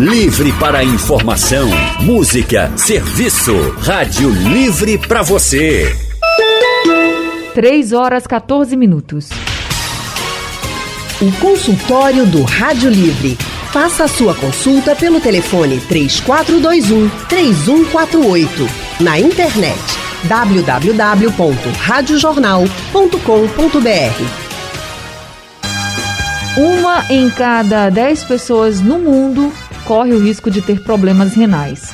Livre para informação, música, serviço. Rádio Livre para você. 3 horas 14 minutos. O consultório do Rádio Livre. Faça a sua consulta pelo telefone 3421 3148. Na internet www.radiojornal.com.br. Uma em cada 10 pessoas no mundo corre o risco de ter problemas renais.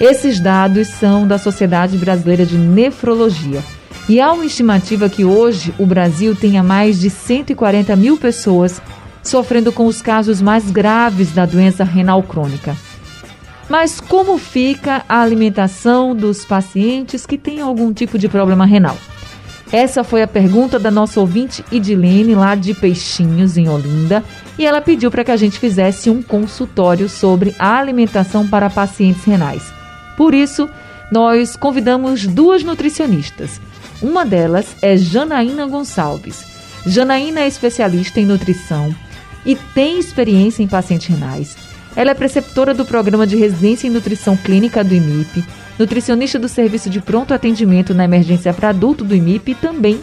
Esses dados são da Sociedade Brasileira de Nefrologia. E há uma estimativa que hoje o Brasil tenha mais de 140 mil pessoas sofrendo com os casos mais graves da doença renal crônica. Mas como fica a alimentação dos pacientes que têm algum tipo de problema renal? Essa foi a pergunta da nossa ouvinte Idilene, lá de Peixinhos, em Olinda, e ela pediu para que a gente fizesse um consultório sobre a alimentação para pacientes renais. Por isso, nós convidamos duas nutricionistas. Uma delas é Janaína Gonçalves. Janaína é especialista em nutrição e tem experiência em pacientes renais. Ela é preceptora do programa de residência em nutrição clínica do IMIP, nutricionista do serviço de pronto atendimento na emergência para adulto do IMIP também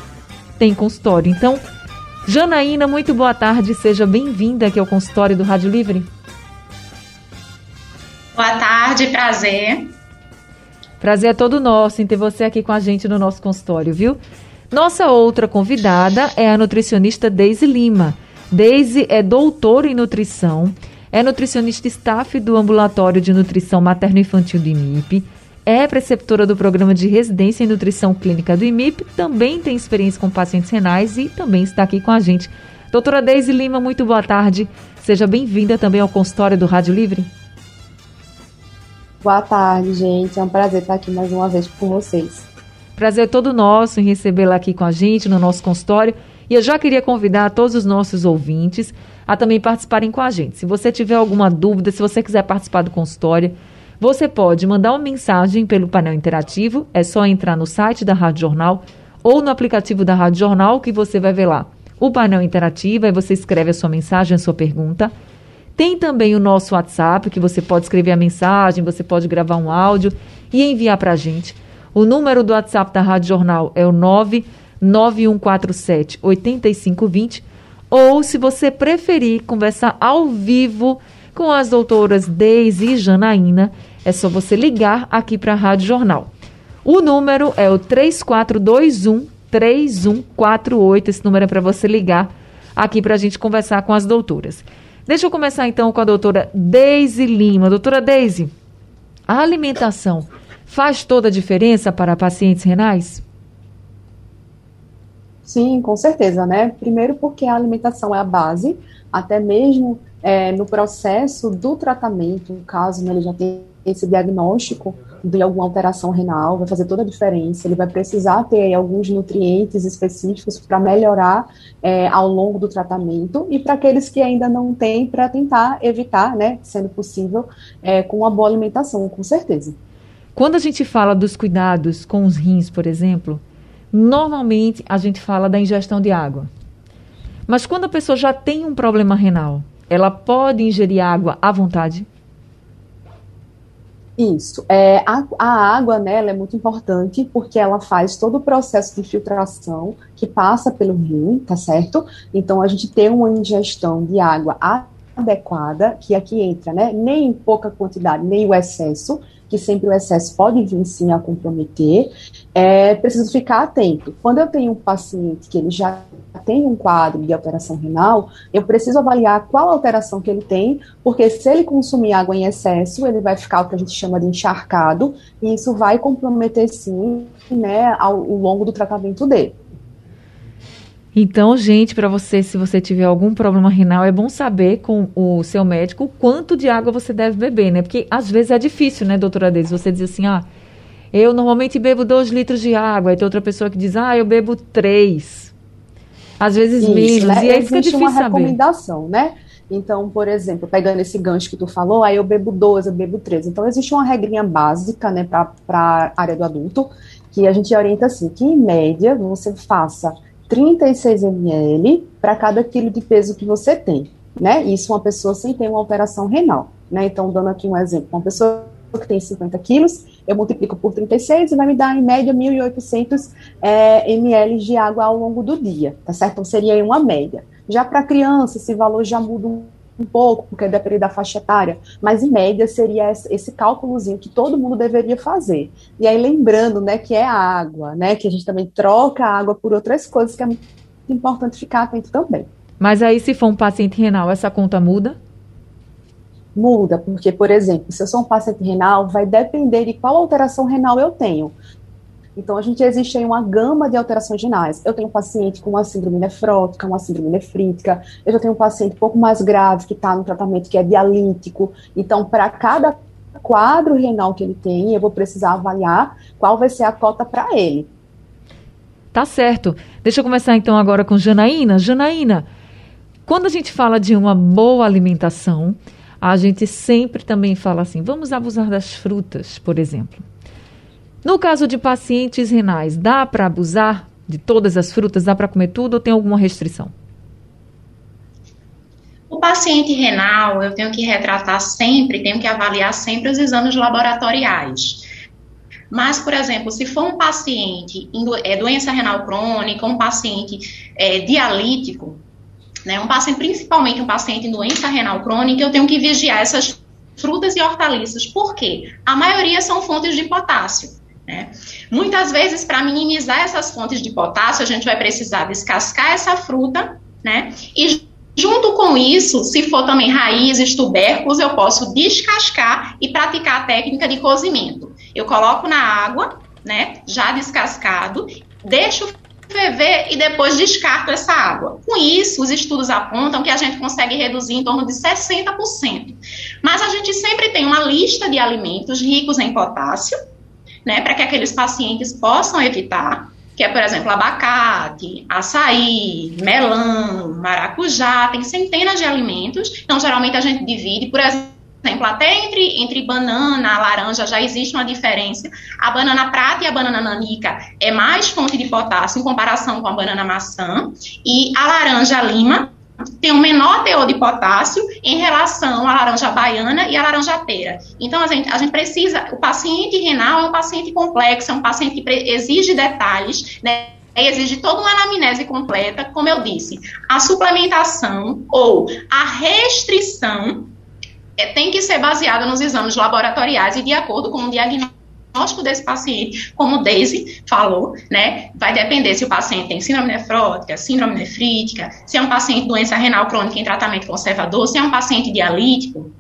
tem consultório. Então, Janaína, muito boa tarde, seja bem-vinda aqui ao consultório do Rádio Livre. Boa tarde, prazer. Prazer é todo nosso em ter você aqui com a gente no nosso consultório, viu? Nossa outra convidada é a nutricionista Deise Lima. Deise é doutora em nutrição, é nutricionista staff do Ambulatório de Nutrição Materno-Infantil do IMIP, é preceptora do programa de residência em nutrição clínica do IMIP, também tem experiência com pacientes renais e também está aqui com a gente. Doutora Deise Lima, muito boa tarde. Seja bem-vinda também ao consultório do Rádio Livre. Boa tarde, gente. É um prazer estar aqui mais uma vez com vocês. Prazer todo nosso em recebê-la aqui com a gente no nosso consultório. E eu já queria convidar todos os nossos ouvintes a também participarem com a gente. Se você tiver alguma dúvida, se você quiser participar do consultório, você pode mandar uma mensagem pelo painel interativo, é só entrar no site da Rádio Jornal ou no aplicativo da Rádio Jornal que você vai ver lá o painel interativo, aí você escreve a sua mensagem, a sua pergunta. Tem também o nosso WhatsApp, que você pode escrever a mensagem, você pode gravar um áudio e enviar para a gente. O número do WhatsApp da Rádio Jornal é o 99147 8520. Ou, se você preferir conversar ao vivo com as doutoras Deise e Janaína, é só você ligar aqui para a Rádio Jornal. O número é o 3421 3148. Esse número é para você ligar aqui para a gente conversar com as doutoras. Deixa eu começar então com a doutora Deise Lima. Doutora Deise, a alimentação faz toda a diferença para pacientes renais? Sim, com certeza, né? Primeiro porque a alimentação é a base, até mesmo é, no processo do tratamento, caso né, ele já tenha esse diagnóstico de alguma alteração renal, vai fazer toda a diferença. Ele vai precisar ter alguns nutrientes específicos para melhorar é, ao longo do tratamento e para aqueles que ainda não têm, para tentar evitar, né, sendo possível, é, com uma boa alimentação, com certeza. Quando a gente fala dos cuidados com os rins, por exemplo, normalmente a gente fala da ingestão de água. Mas quando a pessoa já tem um problema renal, ela pode ingerir água à vontade? Isso. É, a, a água, né, é muito importante porque ela faz todo o processo de filtração que passa pelo rim, tá certo? Então, a gente tem uma ingestão de água adequada, que aqui entra, né, nem em pouca quantidade, nem o excesso, que sempre o excesso pode vir sim a comprometer, é preciso ficar atento. Quando eu tenho um paciente que ele já tem um quadro de alteração renal, eu preciso avaliar qual alteração que ele tem, porque se ele consumir água em excesso, ele vai ficar o que a gente chama de encharcado, e isso vai comprometer sim, né, ao, ao longo do tratamento dele. Então, gente, para você, se você tiver algum problema renal, é bom saber com o seu médico o quanto de água você deve beber, né? Porque às vezes é difícil, né, doutora Deise? Você diz assim, ah, eu normalmente bebo 2 litros de água, aí tem outra pessoa que diz, ah, eu bebo 3. Às vezes Isso, menos, né? e aí fica difícil uma saber. recomendação, né? Então, por exemplo, pegando esse gancho que tu falou, aí eu bebo 12, eu bebo 13. Então, existe uma regrinha básica, né, para a área do adulto, que a gente orienta assim, que em média você faça 36 ml para cada quilo de peso que você tem. né? Isso uma pessoa sem ter uma alteração renal, né? Então, dando aqui um exemplo, uma pessoa que tem 50 quilos, eu multiplico por 36 e vai me dar, em média, 1.800 é, ml de água ao longo do dia, tá certo? Então, seria uma média. Já para criança, esse valor já muda pouco, porque depende da faixa etária, mas em média seria esse cálculozinho que todo mundo deveria fazer. E aí lembrando, né, que é água, né, que a gente também troca a água por outras coisas que é muito importante ficar atento também. Mas aí se for um paciente renal, essa conta muda? Muda, porque, por exemplo, se eu sou um paciente renal, vai depender de qual alteração renal eu tenho. Então, a gente existe aí uma gama de alterações renais. Eu tenho um paciente com uma síndrome nefrótica, uma síndrome nefrítica, eu já tenho um paciente um pouco mais grave que está no tratamento que é dialítico. Então, para cada quadro renal que ele tem, eu vou precisar avaliar qual vai ser a cota para ele. Tá certo. Deixa eu começar então agora com Janaína. Janaína, quando a gente fala de uma boa alimentação, a gente sempre também fala assim: vamos abusar das frutas, por exemplo. No caso de pacientes renais, dá para abusar de todas as frutas? Dá para comer tudo ou tem alguma restrição? O paciente renal, eu tenho que retratar sempre, tenho que avaliar sempre os exames laboratoriais. Mas, por exemplo, se for um paciente é, doença renal crônica, um paciente é, dialítico, né, um paciente, principalmente um paciente em doença renal crônica, eu tenho que vigiar essas frutas e hortaliças. Por quê? A maioria são fontes de potássio. Né? Muitas vezes, para minimizar essas fontes de potássio, a gente vai precisar descascar essa fruta, né? E junto com isso, se for também raízes, tubérculos, eu posso descascar e praticar a técnica de cozimento. Eu coloco na água, né? Já descascado, deixo ferver e depois descarto essa água. Com isso, os estudos apontam que a gente consegue reduzir em torno de 60%. Mas a gente sempre tem uma lista de alimentos ricos em potássio, né, para que aqueles pacientes possam evitar, que é, por exemplo, abacate, açaí, melão, maracujá, tem centenas de alimentos, então geralmente a gente divide, por exemplo, até entre, entre banana, laranja já existe uma diferença. A banana prata e a banana nanica é mais fonte de potássio em comparação com a banana maçã. E a laranja lima tem um menor teor de potássio em relação à laranja baiana e à laranjateira. Então, a gente, a gente precisa, o paciente renal é um paciente complexo, é um paciente que exige detalhes, né? exige toda uma anamnese completa, como eu disse. A suplementação ou a restrição é, tem que ser baseada nos exames laboratoriais e de acordo com o diagnóstico diagnóstico desse paciente, como Daisy falou, né, vai depender se o paciente tem síndrome nefrótica, síndrome nefrítica, se é um paciente doença renal crônica em tratamento conservador, se é um paciente dialítico.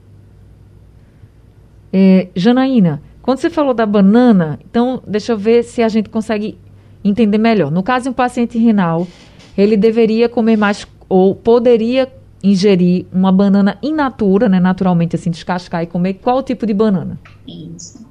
É, Janaína, quando você falou da banana, então deixa eu ver se a gente consegue entender melhor. No caso de um paciente renal, ele deveria comer mais ou poderia ingerir uma banana in natura, né, naturalmente assim, descascar e comer qual tipo de banana? Isso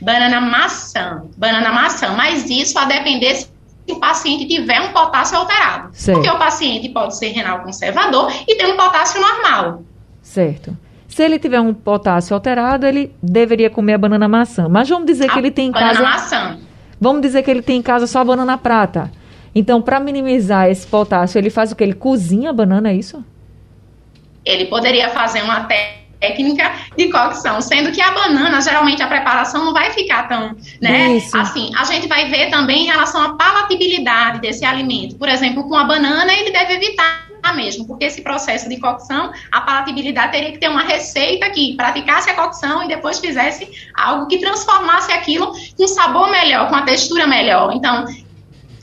banana maçã, banana maçã, mas isso a depender se o paciente tiver um potássio alterado. Certo. Porque o paciente pode ser renal conservador e ter um potássio normal. Certo. Se ele tiver um potássio alterado, ele deveria comer a banana maçã. Mas vamos dizer a que ele tem em banana casa. maçã. Vamos dizer que ele tem em casa só a banana prata. Então, para minimizar esse potássio, ele faz o que? Ele cozinha a banana, é isso? Ele poderia fazer uma técnica técnica de cocção, sendo que a banana, geralmente a preparação não vai ficar tão, né? Isso. Assim, a gente vai ver também em relação à palatabilidade desse alimento. Por exemplo, com a banana, ele deve evitar mesmo, porque esse processo de cocção, a palatabilidade teria que ter uma receita que praticasse a cocção e depois fizesse algo que transformasse aquilo com sabor melhor, com a textura melhor. Então,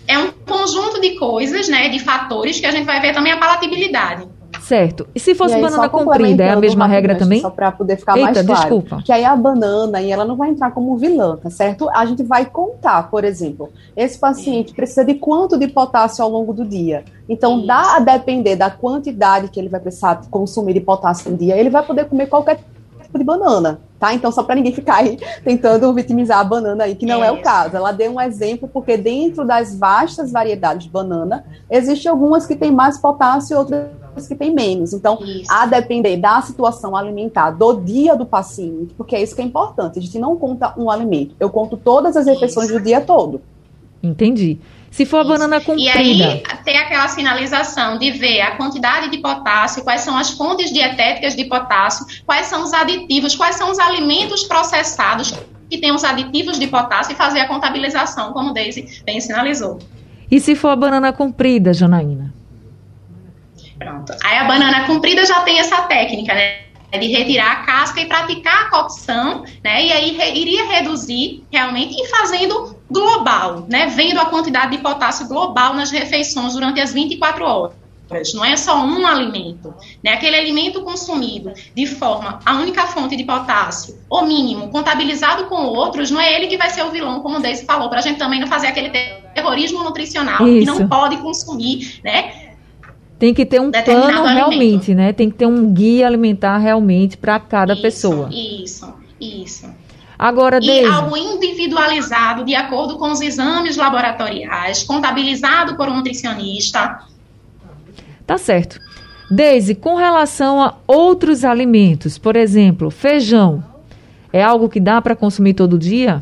é um conjunto de coisas, né, de fatores que a gente vai ver também a palatabilidade. Certo. E se fosse e aí, banana comprida, é a mesma regra também? Só para poder ficar Eita, mais claro. desculpa. Que aí a banana, e ela não vai entrar como vilã, tá certo? A gente vai contar, por exemplo, esse paciente precisa de quanto de potássio ao longo do dia. Então, Isso. dá a depender da quantidade que ele vai precisar consumir de potássio no dia, ele vai poder comer qualquer tipo de banana, tá? Então, só para ninguém ficar aí tentando vitimizar a banana aí, que não é, é o caso. Ela deu um exemplo, porque dentro das vastas variedades de banana, existem algumas que têm mais potássio e outras que têm menos. Então, isso. a depender da situação alimentar do dia do paciente, porque é isso que é importante. A gente não conta um alimento, eu conto todas as refeições isso. do dia todo. Entendi. Se for a banana comprida. E aí tem aquela sinalização de ver a quantidade de potássio, quais são as fontes dietéticas de potássio, quais são os aditivos, quais são os alimentos processados que têm os aditivos de potássio e fazer a contabilização, como Deise bem sinalizou. E se for a banana comprida, Janaína? Pronto. Aí a banana comprida já tem essa técnica, né? de retirar a casca e praticar a cocção, né? E aí re, iria reduzir realmente e fazendo global, né? Vendo a quantidade de potássio global nas refeições durante as 24 horas. Não é só um alimento, né? Aquele alimento consumido de forma a única fonte de potássio, o mínimo, contabilizado com outros, não é ele que vai ser o vilão, como o Deise falou, para a gente também não fazer aquele terrorismo nutricional Isso. que não pode consumir, né? Tem que ter um plano realmente, né? Tem que ter um guia alimentar realmente para cada isso, pessoa. Isso, isso. Agora, e algo individualizado de acordo com os exames laboratoriais, contabilizado por um nutricionista. Tá certo. Deise, com relação a outros alimentos, por exemplo, feijão, é algo que dá para consumir todo dia?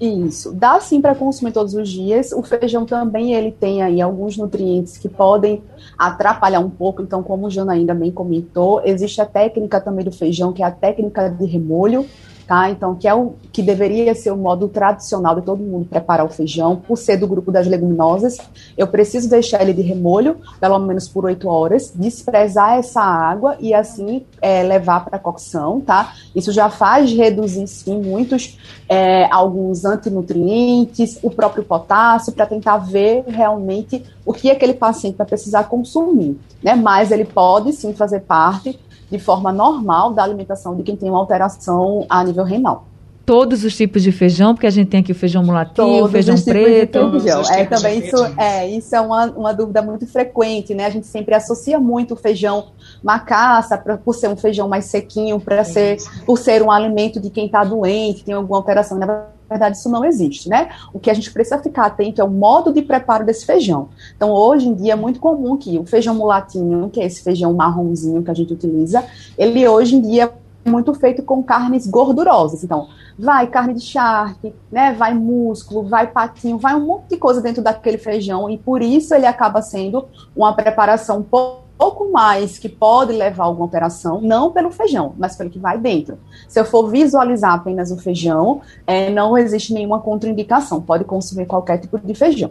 Isso, dá sim para consumir todos os dias. O feijão também ele tem aí alguns nutrientes que podem atrapalhar um pouco. Então, como o Jana ainda bem comentou, existe a técnica também do feijão, que é a técnica de remolho tá? Então, que é o que deveria ser o modo tradicional de todo mundo preparar o feijão, por ser do grupo das leguminosas, eu preciso deixar ele de remolho, pelo menos por oito horas, desprezar essa água e assim é, levar para cocção, tá? Isso já faz reduzir, sim, muitos, é, alguns antinutrientes, o próprio potássio, para tentar ver realmente o que aquele paciente vai precisar consumir, né? Mas ele pode, sim, fazer parte de forma normal da alimentação de quem tem uma alteração a nível renal. Todos os tipos de feijão, porque a gente tem aqui o feijão mulatinho, o feijão preto. Feijão. É, também isso é, isso é uma, uma dúvida muito frequente, né? A gente sempre associa muito o feijão macaça pra, por ser um feijão mais sequinho, para ser por ser um alimento de quem está doente, tem alguma alteração. Na verdade, isso não existe, né? O que a gente precisa ficar atento é o modo de preparo desse feijão. Então, hoje em dia é muito comum que o feijão mulatinho, que é esse feijão marronzinho que a gente utiliza, ele hoje em dia é muito feito com carnes gordurosas. Então, vai carne de charque, né? Vai músculo, vai patinho, vai um monte de coisa dentro daquele feijão e por isso ele acaba sendo uma preparação pouco pouco mais que pode levar a alguma operação, não pelo feijão, mas pelo que vai dentro. Se eu for visualizar apenas o feijão, é, não existe nenhuma contraindicação, pode consumir qualquer tipo de feijão.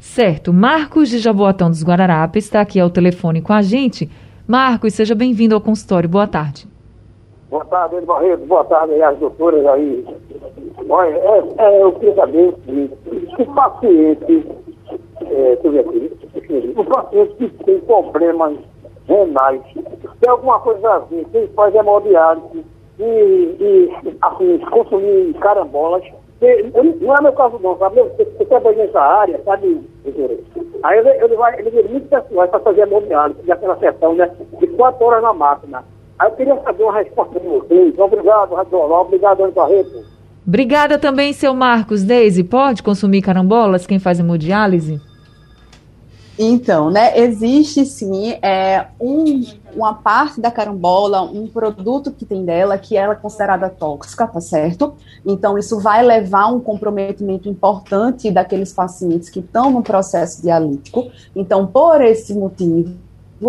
Certo. Marcos de Jaboatão dos Guararapes está aqui ao telefone com a gente. Marcos, seja bem-vindo ao consultório. Boa tarde. Boa tarde, Ed Barreto. Boa tarde aí as doutoras aí. Olha, é, é, eu queria saber se o paciente, é, deixa eu ver aqui, o paciente que tem problemas renais, tem alguma coisa assim, quem faz hemodiálise e, e assim, consumir carambolas, não é meu caso não, sabe? Você trabalha nessa área, sabe, Aí ele, ele vai, ele vem muito pessoal para fazer hemodiálise, aquela sessão, né? De quatro horas na máquina. Aí eu queria saber uma resposta de vocês. Obrigado, Radiola. Obrigado, Ana Barreto. Obrigada também, seu Marcos. Deise, pode consumir carambolas quem faz hemodiálise? Então, né, existe sim é, um, uma parte da carambola, um produto que tem dela que ela é considerada tóxica, tá certo? Então, isso vai levar um comprometimento importante daqueles pacientes que estão no processo dialítico. Então, por esse motivo,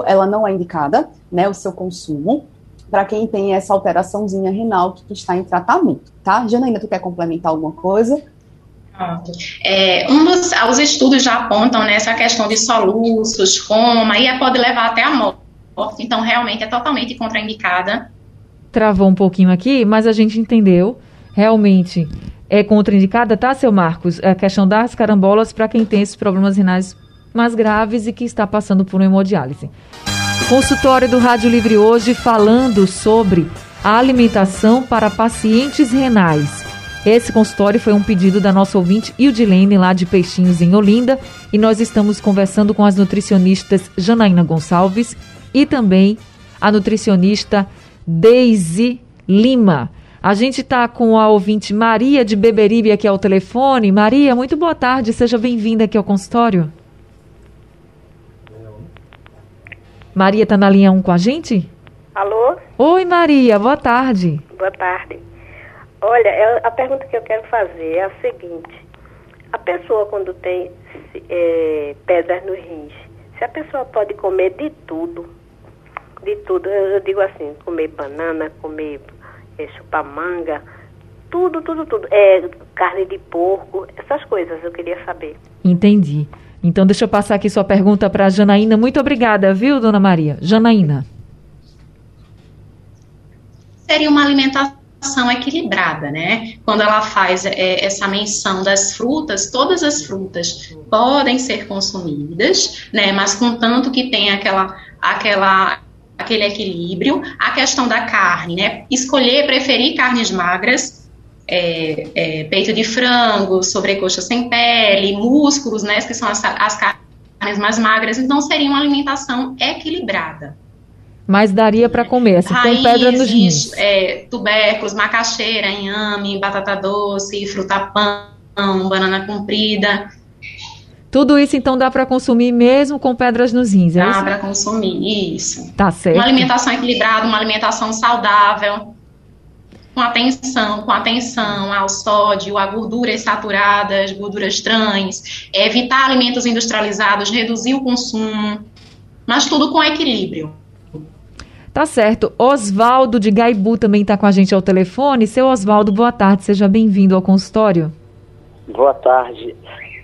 ela não é indicada, né, o seu consumo, para quem tem essa alteraçãozinha renal que está em tratamento, tá? Janaína, tu quer complementar alguma coisa? É, um dos os estudos já apontam nessa né, questão de soluços, coma, e pode levar até a morte. Então, realmente é totalmente contraindicada. Travou um pouquinho aqui, mas a gente entendeu. Realmente é contraindicada, tá, seu Marcos? A questão das carambolas para quem tem esses problemas renais mais graves e que está passando por uma hemodiálise. Consultório do Rádio Livre hoje falando sobre a alimentação para pacientes renais. Esse consultório foi um pedido da nossa ouvinte Ildilene, lá de Peixinhos, em Olinda, e nós estamos conversando com as nutricionistas Janaína Gonçalves e também a nutricionista Deise Lima. A gente está com a ouvinte Maria de Beberibe aqui ao telefone. Maria, muito boa tarde, seja bem-vinda aqui ao consultório. Maria está na linha 1 com a gente? Alô? Oi, Maria, boa tarde. Boa tarde. Olha, a pergunta que eu quero fazer é a seguinte: A pessoa quando tem é, pedras nos rins, se a pessoa pode comer de tudo, de tudo, eu, eu digo assim, comer banana, comer é, chupar manga, tudo, tudo, tudo. É, carne de porco, essas coisas eu queria saber. Entendi. Então deixa eu passar aqui sua pergunta para a Janaína. Muito obrigada, viu, dona Maria? Janaína. Seria uma alimentação equilibrada, né? Quando ela faz é, essa menção das frutas, todas as frutas podem ser consumidas, né? Mas contanto que tenha aquela, aquela, aquele equilíbrio. A questão da carne, né? Escolher, preferir carnes magras, é, é, peito de frango, sobrecoxa sem pele, músculos, né, que são as, as carnes mais magras, então seria uma alimentação equilibrada. Mas daria para comer, se tem pedra nos rins. É, tubérculos, macaxeira, inhame, batata doce, fruta-pão, banana comprida. Tudo isso então dá para consumir mesmo com pedras nos rins, é Dá para consumir, isso. Tá certo. Uma alimentação equilibrada, uma alimentação saudável com atenção, com atenção ao sódio, a gorduras saturadas, gorduras trans, evitar alimentos industrializados, reduzir o consumo, mas tudo com equilíbrio. Tá certo. Oswaldo de Gaibu também está com a gente ao telefone. Seu Oswaldo, boa tarde, seja bem-vindo ao consultório. Boa tarde.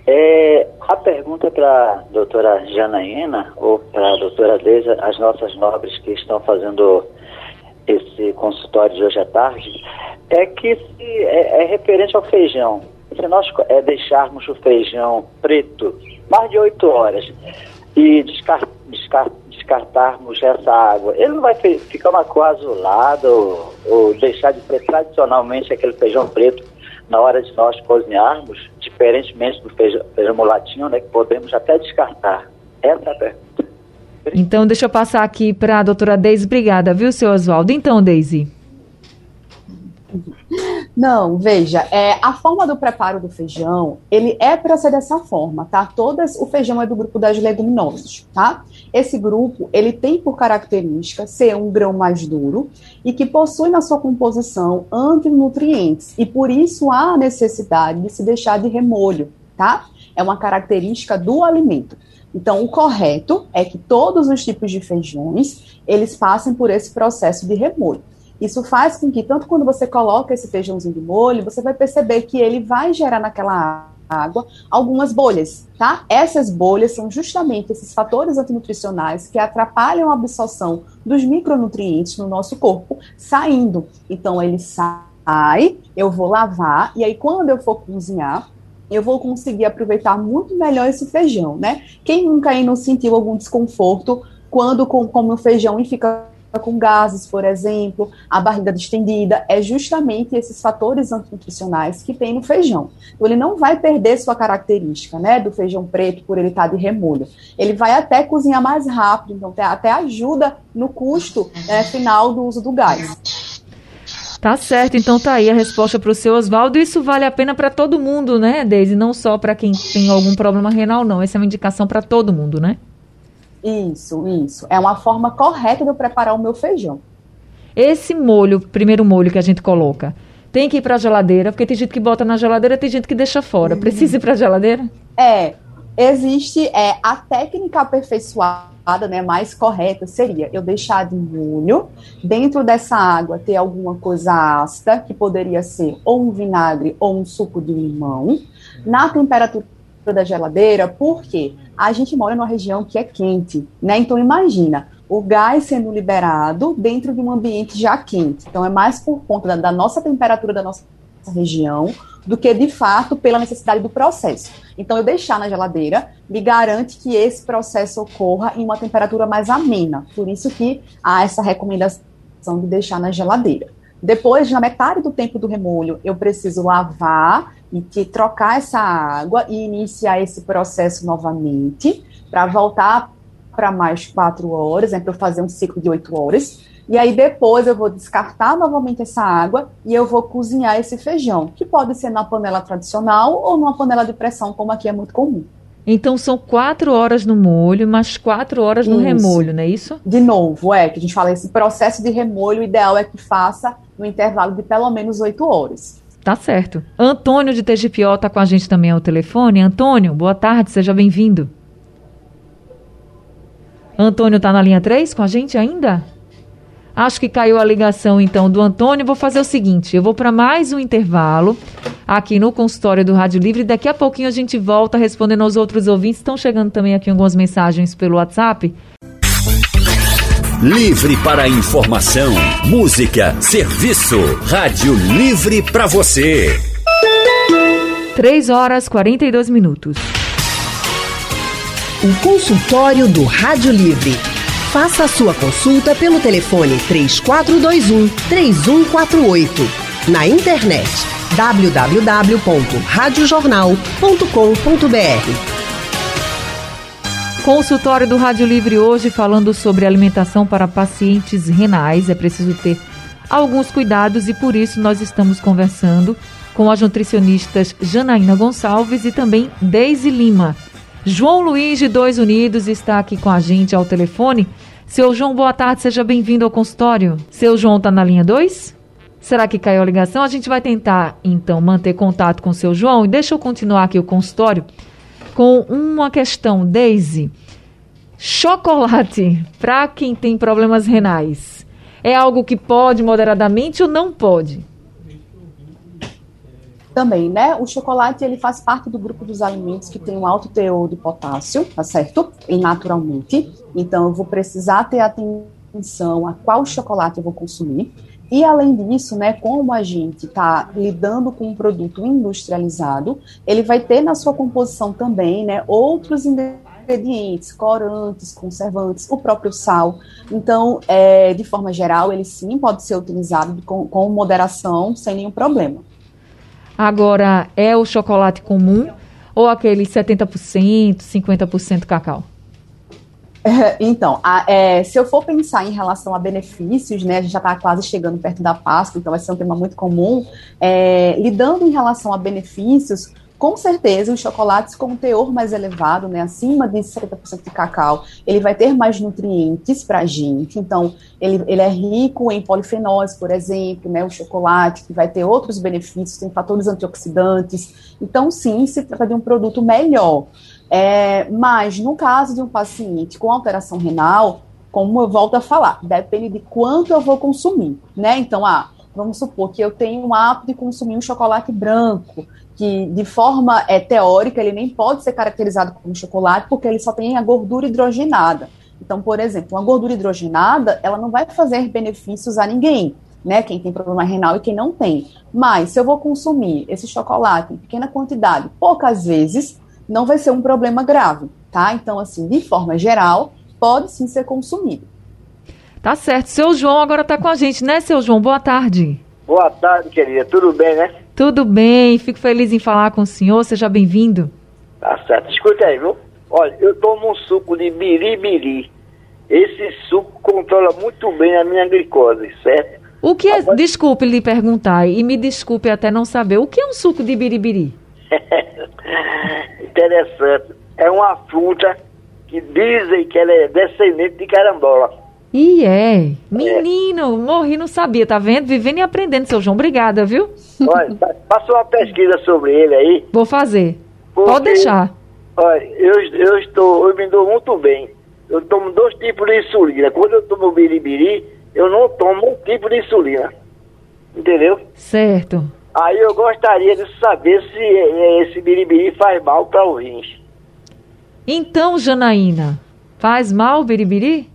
É, a pergunta é para a doutora Janaína ou para a doutora Deisa, as nossas nobres que estão fazendo esse consultório de hoje à tarde, é que se, é, é, referente ao feijão. Se nós é, deixarmos o feijão preto mais de oito horas e descart, descart, descartarmos essa água, ele não vai ficar uma cor azulada ou, ou deixar de ser tradicionalmente aquele feijão preto na hora de nós cozinharmos, diferentemente do feijão, feijão mulatinho, né, que podemos até descartar. Essa é a. Então, deixa eu passar aqui para a doutora Deise. Obrigada, viu, seu Oswaldo? Então, Deise. Não, veja, é, a forma do preparo do feijão, ele é para ser dessa forma, tá? Todas, o feijão é do grupo das leguminosas, tá? Esse grupo, ele tem por característica ser um grão mais duro e que possui na sua composição antinutrientes, e por isso há necessidade de se deixar de remolho, tá? É uma característica do alimento. Então, o correto é que todos os tipos de feijões, eles passem por esse processo de remolho. Isso faz com que, tanto quando você coloca esse feijãozinho de molho, você vai perceber que ele vai gerar naquela água algumas bolhas, tá? Essas bolhas são justamente esses fatores antinutricionais que atrapalham a absorção dos micronutrientes no nosso corpo saindo. Então, ele sai, eu vou lavar, e aí quando eu for cozinhar, eu vou conseguir aproveitar muito melhor esse feijão, né? Quem nunca aí não sentiu algum desconforto quando come o feijão e fica com gases, por exemplo, a barriga distendida, é justamente esses fatores antinutricionais que tem no feijão. Então, ele não vai perder sua característica, né, do feijão preto por ele estar de remolho. Ele vai até cozinhar mais rápido, então até ajuda no custo né, final do uso do gás. Tá certo, então tá aí a resposta para o seu Oswaldo. Isso vale a pena para todo mundo, né, Deise? Não só para quem tem algum problema renal, não. Essa é uma indicação para todo mundo, né? Isso, isso. É uma forma correta de eu preparar o meu feijão. Esse molho, primeiro molho que a gente coloca, tem que ir para a geladeira, porque tem gente que bota na geladeira, tem gente que deixa fora. Uhum. Precisa ir para a geladeira? É, existe é, a técnica aperfeiçoada, né, mais correta seria eu deixar de molho, dentro dessa água ter alguma coisa ácida, que poderia ser ou um vinagre ou um suco de limão, na temperatura da geladeira, porque a gente mora numa região que é quente, né? Então imagina, o gás sendo liberado dentro de um ambiente já quente. Então é mais por conta da, da nossa temperatura da nossa região do que de fato pela necessidade do processo. Então, eu deixar na geladeira me garante que esse processo ocorra em uma temperatura mais amena. Por isso que há essa recomendação de deixar na geladeira. Depois, na metade do tempo do remolho, eu preciso lavar e que, trocar essa água e iniciar esse processo novamente para voltar para mais quatro horas, né, para eu fazer um ciclo de oito horas. E aí depois eu vou descartar novamente essa água e eu vou cozinhar esse feijão, que pode ser na panela tradicional ou numa panela de pressão, como aqui é muito comum. Então são quatro horas no molho, mais quatro horas no isso. remolho, não é isso? De novo, é que a gente fala esse processo de remolho, o ideal é que faça no intervalo de pelo menos oito horas. Tá certo. Antônio de Tegipió está com a gente também ao telefone. Antônio, boa tarde, seja bem-vindo. Antônio está na linha 3 com a gente ainda? Acho que caiu a ligação então do Antônio. Vou fazer o seguinte: eu vou para mais um intervalo aqui no consultório do Rádio Livre. Daqui a pouquinho a gente volta respondendo aos outros ouvintes. Estão chegando também aqui algumas mensagens pelo WhatsApp. Livre para informação, música, serviço. Rádio Livre para você. 3 horas 42 minutos. O consultório do Rádio Livre. Faça a sua consulta pelo telefone 3421 3148. Na internet www.radiojornal.com.br. Consultório do Rádio Livre hoje falando sobre alimentação para pacientes renais. É preciso ter alguns cuidados e por isso nós estamos conversando com as nutricionistas Janaína Gonçalves e também Deise Lima. João Luiz de Dois Unidos está aqui com a gente ao telefone. Seu João, boa tarde, seja bem-vindo ao consultório. Seu João está na linha 2? Será que caiu a ligação? A gente vai tentar, então, manter contato com o seu João. E deixa eu continuar aqui o consultório com uma questão, Daisy. Chocolate para quem tem problemas renais é algo que pode moderadamente ou não pode? Também, né? O chocolate ele faz parte do grupo dos alimentos que tem um alto teor de potássio, tá certo? E naturalmente. Então eu vou precisar ter atenção a qual chocolate eu vou consumir. E além disso, né, como a gente está lidando com um produto industrializado, ele vai ter na sua composição também, né, outros ingredientes, corantes, conservantes, o próprio sal. Então, é, de forma geral, ele sim pode ser utilizado com, com moderação, sem nenhum problema. Agora, é o chocolate comum ou aquele 70%, 50% cacau? Então, a, é, se eu for pensar em relação a benefícios, né, a gente já está quase chegando perto da Páscoa, então vai ser um tema muito comum. É, lidando em relação a benefícios, com certeza os chocolates com um teor mais elevado, né, acima de 70% de cacau, ele vai ter mais nutrientes para a gente. Então, ele, ele é rico em polifenóis, por exemplo, né, o chocolate, que vai ter outros benefícios, tem fatores antioxidantes. Então, sim, se trata de um produto melhor. É, mas no caso de um paciente com alteração renal, como eu volto a falar, depende de quanto eu vou consumir, né? Então, ah, vamos supor que eu tenho um hábito de consumir um chocolate branco, que de forma é, teórica ele nem pode ser caracterizado como chocolate, porque ele só tem a gordura hidrogenada. Então, por exemplo, uma gordura hidrogenada, ela não vai fazer benefícios a ninguém, né? Quem tem problema renal e quem não tem. Mas se eu vou consumir esse chocolate em pequena quantidade, poucas vezes, não vai ser um problema grave, tá? Então, assim, de forma geral, pode sim ser consumido. Tá certo. Seu João agora está com a gente, né, seu João? Boa tarde. Boa tarde, querida. Tudo bem, né? Tudo bem. Fico feliz em falar com o senhor. Seja bem-vindo. Tá certo. Escuta aí, viu? Olha, eu tomo um suco de biribiri. Esse suco controla muito bem a minha glicose, certo? O que é, Agora... desculpe lhe perguntar, e me desculpe até não saber, o que é um suco de biribiri? Interessante. É uma fruta que dizem que ela é descendente de carambola. E é. Menino, é. morri, não sabia, tá vendo? Vivendo e aprendendo, seu João. Obrigada, viu? Olha, faça uma pesquisa sobre ele aí. Vou fazer. Porque, Pode deixar. Olha, eu, eu estou, eu me dou muito bem. Eu tomo dois tipos de insulina. Quando eu tomo biribiri, eu não tomo um tipo de insulina. Entendeu? Certo. Aí eu gostaria de saber se esse biribiri faz mal para os rins. Então, Janaína, faz mal o biribiri?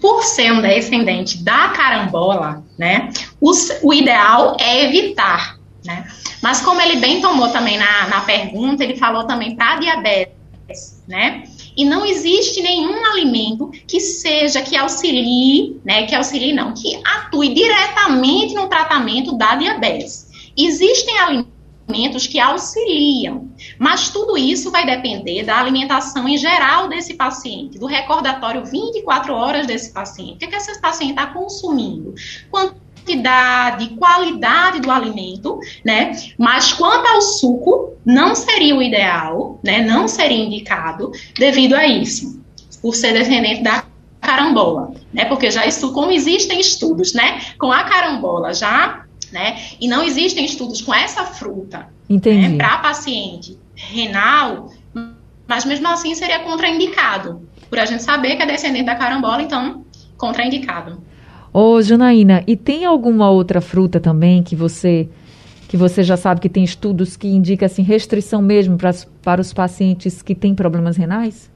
Por ser um descendente da carambola, né, o, o ideal é evitar, né? Mas como ele bem tomou também na, na pergunta, ele falou também para diabetes, né? E não existe nenhum alimento que seja, que auxilie, né, que auxilie não, que atue diretamente no tratamento da diabetes. Existem alimentos que auxiliam, mas tudo isso vai depender da alimentação em geral desse paciente, do recordatório 24 horas desse paciente. O que, é que esse paciente está consumindo? Quanto quantidade, qualidade do alimento, né? Mas quanto ao suco, não seria o ideal, né? Não seria indicado devido a isso, por ser descendente da carambola, né? Porque já isso, como existem estudos, né? Com a carambola já né? E não existem estudos com essa fruta né, para paciente renal, mas mesmo assim seria contraindicado, por a gente saber que é descendente da carambola, então contraindicado. Ô, Janaína, e tem alguma outra fruta também que você que você já sabe que tem estudos que indicam assim, restrição mesmo para, para os pacientes que têm problemas renais?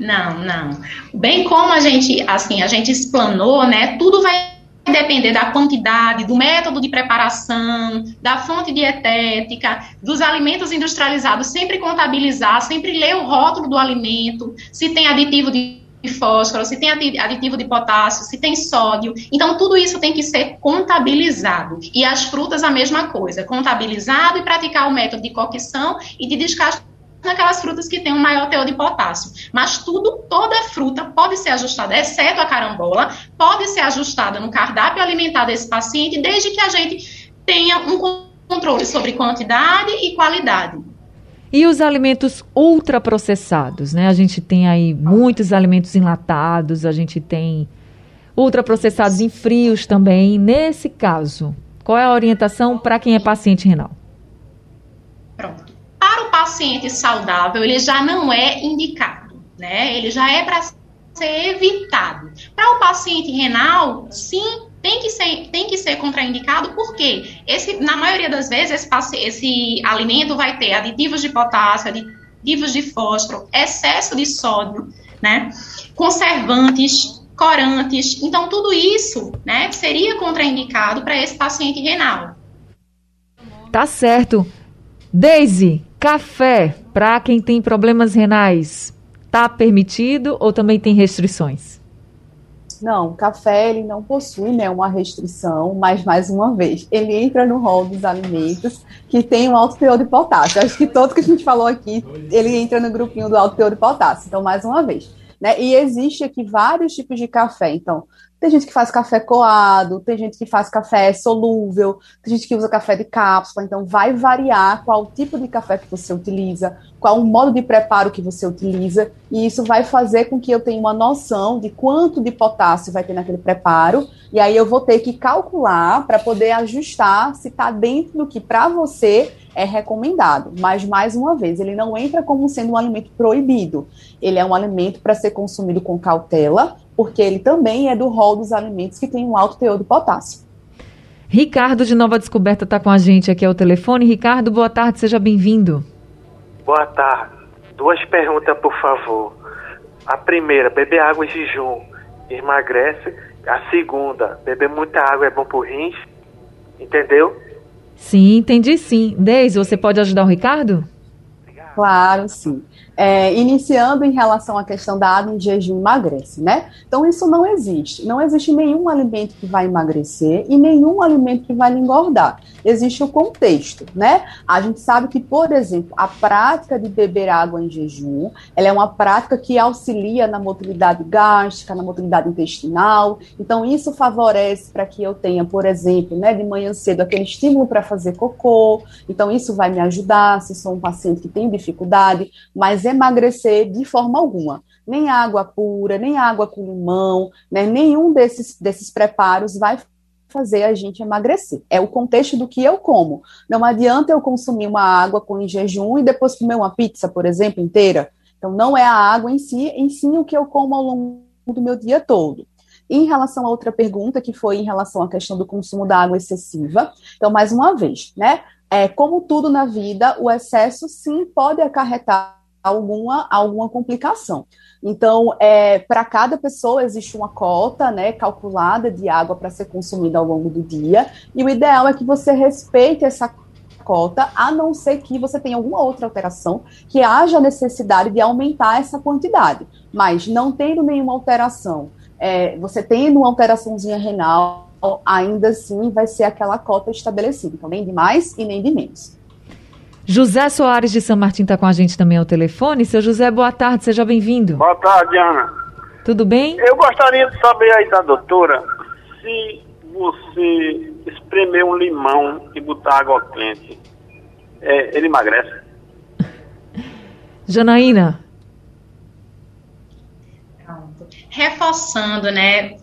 Não, não. Bem como a gente, assim, a gente explanou, né? Tudo vai depender da quantidade, do método de preparação, da fonte dietética, dos alimentos industrializados, sempre contabilizar, sempre ler o rótulo do alimento, se tem aditivo de fósforo, se tem aditivo de potássio, se tem sódio. Então, tudo isso tem que ser contabilizado. E as frutas, a mesma coisa. Contabilizado e praticar o método de cocção e de descasque naquelas frutas que têm um maior teor de potássio. Mas tudo, toda fruta pode ser ajustada, exceto a carambola, pode ser ajustada no cardápio alimentar desse paciente, desde que a gente tenha um controle sobre quantidade e qualidade. E os alimentos ultraprocessados, né? A gente tem aí muitos alimentos enlatados, a gente tem ultraprocessados em frios também. Nesse caso, qual é a orientação para quem é paciente renal? Pronto. Para o paciente saudável, ele já não é indicado, né? Ele já é para ser evitado. Para o paciente renal, sim, tem que ser, tem que ser contraindicado, porque esse, na maioria das vezes esse, esse alimento vai ter aditivos de potássio, aditivos de fósforo, excesso de sódio, né? Conservantes, corantes. Então, tudo isso né, seria contraindicado para esse paciente renal. Tá certo. Daisy, café para quem tem problemas renais, tá permitido ou também tem restrições? Não, café ele não possui né, uma restrição, mas mais uma vez, ele entra no rol dos alimentos que tem um alto teor de potássio. Acho que todo que a gente falou aqui, ele entra no grupinho do alto teor de potássio. Então, mais uma vez. Né? E existe aqui vários tipos de café. Então, tem gente que faz café coado, tem gente que faz café solúvel, tem gente que usa café de cápsula, então vai variar qual tipo de café que você utiliza, qual o modo de preparo que você utiliza, e isso vai fazer com que eu tenha uma noção de quanto de potássio vai ter naquele preparo, e aí eu vou ter que calcular para poder ajustar se está dentro do que para você é recomendado. Mas, mais uma vez, ele não entra como sendo um alimento proibido. Ele é um alimento para ser consumido com cautela, porque ele também é do rol dos alimentos que tem um alto teor de potássio. Ricardo de Nova Descoberta está com a gente aqui ao telefone. Ricardo, boa tarde, seja bem-vindo. Boa tarde. Duas perguntas, por favor. A primeira, beber água em jejum emagrece. A segunda, beber muita água é bom para rins. Entendeu? Sim, entendi sim. Deise, você pode ajudar o Ricardo? Claro, sim é, iniciando em relação à questão da água em jejum emagrece, né? Então isso não existe. Não existe nenhum alimento que vai emagrecer e nenhum alimento que vai engordar. Existe o contexto, né? A gente sabe que, por exemplo, a prática de beber água em jejum, ela é uma prática que auxilia na motilidade gástrica, na motilidade intestinal. Então isso favorece para que eu tenha, por exemplo, né, de manhã cedo aquele estímulo para fazer cocô. Então isso vai me ajudar se sou um paciente que tem dificuldade, mas emagrecer de forma alguma. Nem água pura, nem água com limão, né? nenhum desses, desses preparos vai fazer a gente emagrecer. É o contexto do que eu como. Não adianta eu consumir uma água com em jejum e depois comer uma pizza, por exemplo, inteira. Então, não é a água em si, em si o que eu como ao longo do meu dia todo. Em relação a outra pergunta, que foi em relação à questão do consumo da água excessiva, então, mais uma vez, né? É, como tudo na vida, o excesso sim pode acarretar alguma, alguma complicação. Então, é, para cada pessoa existe uma cota né, calculada de água para ser consumida ao longo do dia, e o ideal é que você respeite essa cota, a não ser que você tenha alguma outra alteração que haja necessidade de aumentar essa quantidade. Mas não tendo nenhuma alteração, é, você tendo uma alteraçãozinha renal, ainda assim vai ser aquela cota estabelecida. Então, nem de mais e nem de menos. José Soares de São Martin está com a gente também ao telefone. Seu José, boa tarde, seja bem-vindo. Boa tarde, Ana. Tudo bem? Eu gostaria de saber aí da doutora se você espremer um limão e botar água quente, é, ele emagrece. Janaína. Reforçando, né?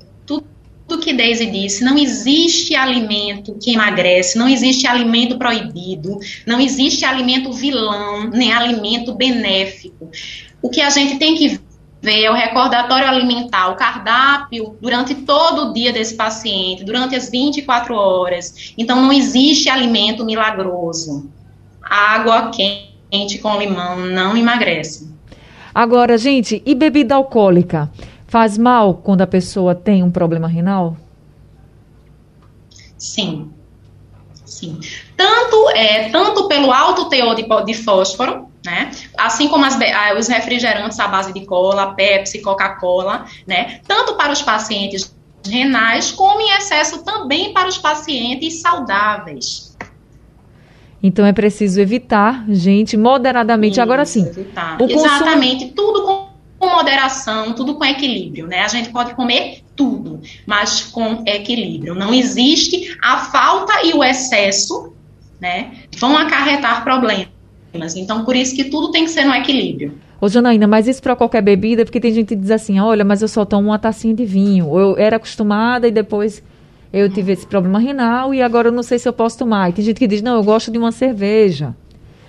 Tudo que Daisy disse, não existe alimento que emagrece, não existe alimento proibido, não existe alimento vilão, nem alimento benéfico. O que a gente tem que ver é o recordatório alimentar, o cardápio durante todo o dia desse paciente, durante as 24 horas. Então, não existe alimento milagroso. Água quente com limão não emagrece. Agora, gente, e bebida alcoólica? Faz mal quando a pessoa tem um problema renal? Sim. Sim. Tanto, é, tanto pelo alto teor de, de fósforo, né? Assim como as, os refrigerantes à base de cola, Pepsi, Coca-Cola, né? Tanto para os pacientes renais, como em excesso também para os pacientes saudáveis. Então é preciso evitar, gente, moderadamente. Isso, Agora sim. Exatamente, consumo... tudo com com moderação, tudo com equilíbrio, né? A gente pode comer tudo, mas com equilíbrio. Não existe a falta e o excesso, né? Vão acarretar problemas. Então, por isso que tudo tem que ser no equilíbrio. Ô, Janaína, mas isso para qualquer bebida, porque tem gente que diz assim, olha, mas eu só tomo uma tacinha de vinho. Eu era acostumada e depois eu tive esse problema renal e agora eu não sei se eu posso tomar. E tem gente que diz, não, eu gosto de uma cerveja.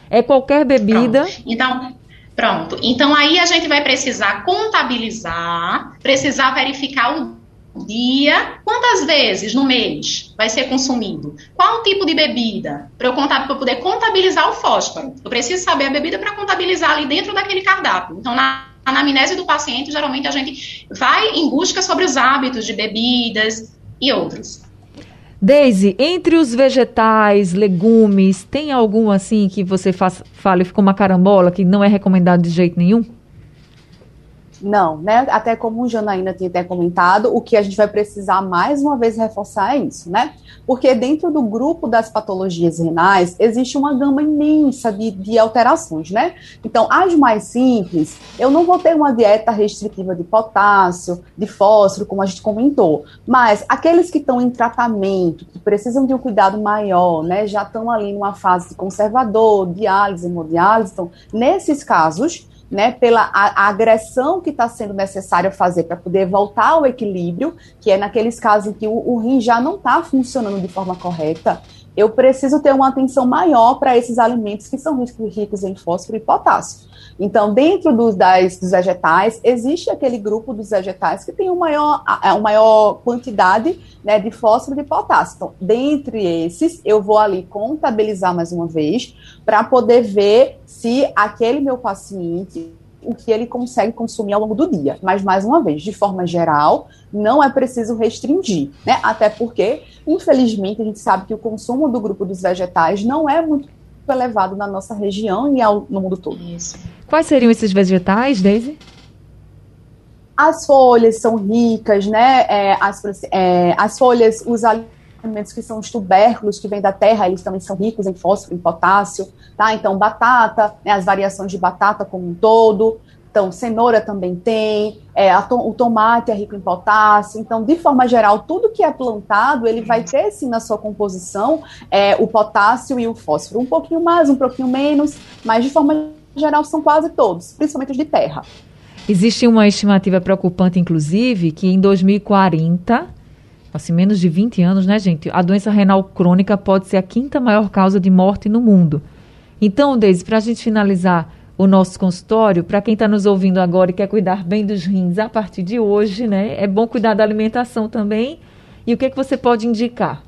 É qualquer bebida. Pronto. Então, Pronto. Então aí a gente vai precisar contabilizar, precisar verificar o dia, quantas vezes no mês vai ser consumido, qual tipo de bebida, para eu, contar, poder contabilizar o fósforo. Eu preciso saber a bebida para contabilizar ali dentro daquele cardápio. Então, na anamnese do paciente, geralmente a gente vai em busca sobre os hábitos de bebidas e outros. Deise, entre os vegetais, legumes, tem algum assim que você faz, fale ficou uma carambola que não é recomendado de jeito nenhum? Não, né? Até como o Janaína tinha até comentado, o que a gente vai precisar mais uma vez reforçar é isso, né? Porque dentro do grupo das patologias renais existe uma gama imensa de, de alterações, né? Então, as mais simples, eu não vou ter uma dieta restritiva de potássio, de fósforo, como a gente comentou, mas aqueles que estão em tratamento, que precisam de um cuidado maior, né? Já estão ali numa fase de conservador, diálise, hemodiálise, então, nesses casos, né, pela a, a agressão que está sendo necessária fazer para poder voltar ao equilíbrio, que é naqueles casos em que o, o rim já não está funcionando de forma correta, eu preciso ter uma atenção maior para esses alimentos que são ricos em fósforo e potássio. Então, dentro dos, das, dos vegetais, existe aquele grupo dos vegetais que tem uma maior, uma maior quantidade né, de fósforo e de potássio. Então, dentre esses, eu vou ali contabilizar mais uma vez para poder ver se aquele meu paciente o que ele consegue consumir ao longo do dia. Mas, mais uma vez, de forma geral, não é preciso restringir, né? Até porque, infelizmente, a gente sabe que o consumo do grupo dos vegetais não é muito elevado na nossa região e ao, no mundo todo. Isso. Quais seriam esses vegetais, Daisy? As folhas são ricas, né? É, as, é, as folhas, os alimentos que são os tubérculos que vêm da terra, eles também são ricos em fósforo, em potássio, tá? Então, batata, né, as variações de batata como um todo, então, cenoura também tem, é, to o tomate é rico em potássio. Então, de forma geral, tudo que é plantado, ele vai ter, sim, na sua composição, é, o potássio e o fósforo. Um pouquinho mais, um pouquinho menos, mas de forma geral são quase todos, principalmente os de terra. Existe uma estimativa preocupante, inclusive, que em 2040, assim, menos de 20 anos, né, gente? A doença renal crônica pode ser a quinta maior causa de morte no mundo. Então, Deise, para a gente finalizar o nosso consultório, para quem está nos ouvindo agora e quer cuidar bem dos rins a partir de hoje, né? É bom cuidar da alimentação também. E o que, é que você pode indicar?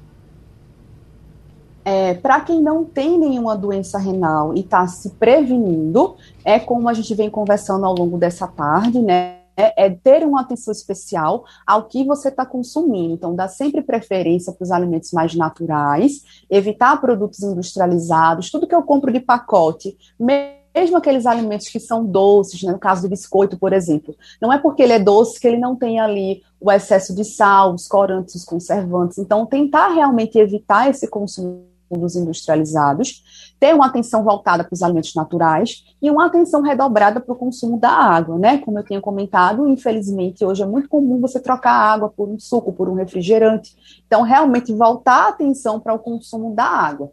É, para quem não tem nenhuma doença renal e está se prevenindo, é como a gente vem conversando ao longo dessa tarde, né? É, é ter uma atenção especial ao que você está consumindo. Então, dá sempre preferência para os alimentos mais naturais, evitar produtos industrializados, tudo que eu compro de pacote, mesmo aqueles alimentos que são doces, né, no caso do biscoito, por exemplo, não é porque ele é doce que ele não tem ali o excesso de sal, os corantes, os conservantes. Então, tentar realmente evitar esse consumo dos industrializados, ter uma atenção voltada para os alimentos naturais e uma atenção redobrada para o consumo da água, né? Como eu tenho comentado, infelizmente hoje é muito comum você trocar água por um suco, por um refrigerante. Então, realmente voltar a atenção para o consumo da água.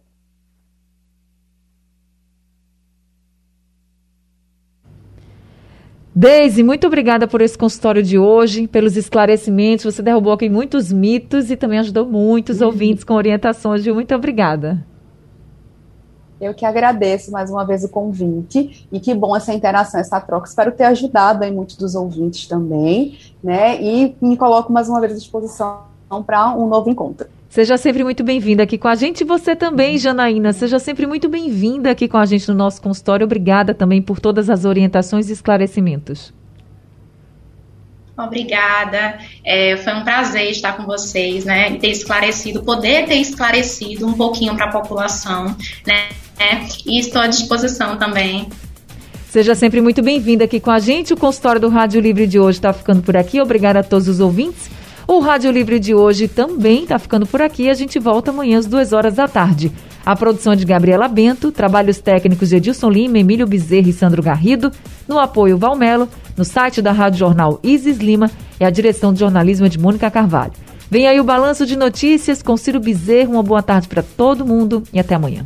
Deise, muito obrigada por esse consultório de hoje, pelos esclarecimentos. Você derrubou aqui muitos mitos e também ajudou muitos uhum. ouvintes com orientações. Viu? Muito obrigada. Eu que agradeço mais uma vez o convite e que bom essa interação, essa troca. Espero ter ajudado aí muitos dos ouvintes também, né? E me coloco mais uma vez à disposição para um novo encontro. Seja sempre muito bem-vinda aqui com a gente. E você também, Janaína, seja sempre muito bem-vinda aqui com a gente no nosso consultório. Obrigada também por todas as orientações e esclarecimentos. Obrigada. É, foi um prazer estar com vocês, né? E ter esclarecido, poder ter esclarecido um pouquinho para a população, né? E estou à disposição também. Seja sempre muito bem-vinda aqui com a gente. O consultório do Rádio Livre de hoje está ficando por aqui. Obrigada a todos os ouvintes. O Rádio Livre de hoje também está ficando por aqui. A gente volta amanhã às duas horas da tarde. A produção de Gabriela Bento, trabalhos técnicos de Edilson Lima, Emílio Bezerra e Sandro Garrido, no apoio Valmelo, no site da Rádio Jornal Isis Lima e a direção de jornalismo é de Mônica Carvalho. Vem aí o balanço de notícias com Ciro Bezerra. Uma boa tarde para todo mundo e até amanhã.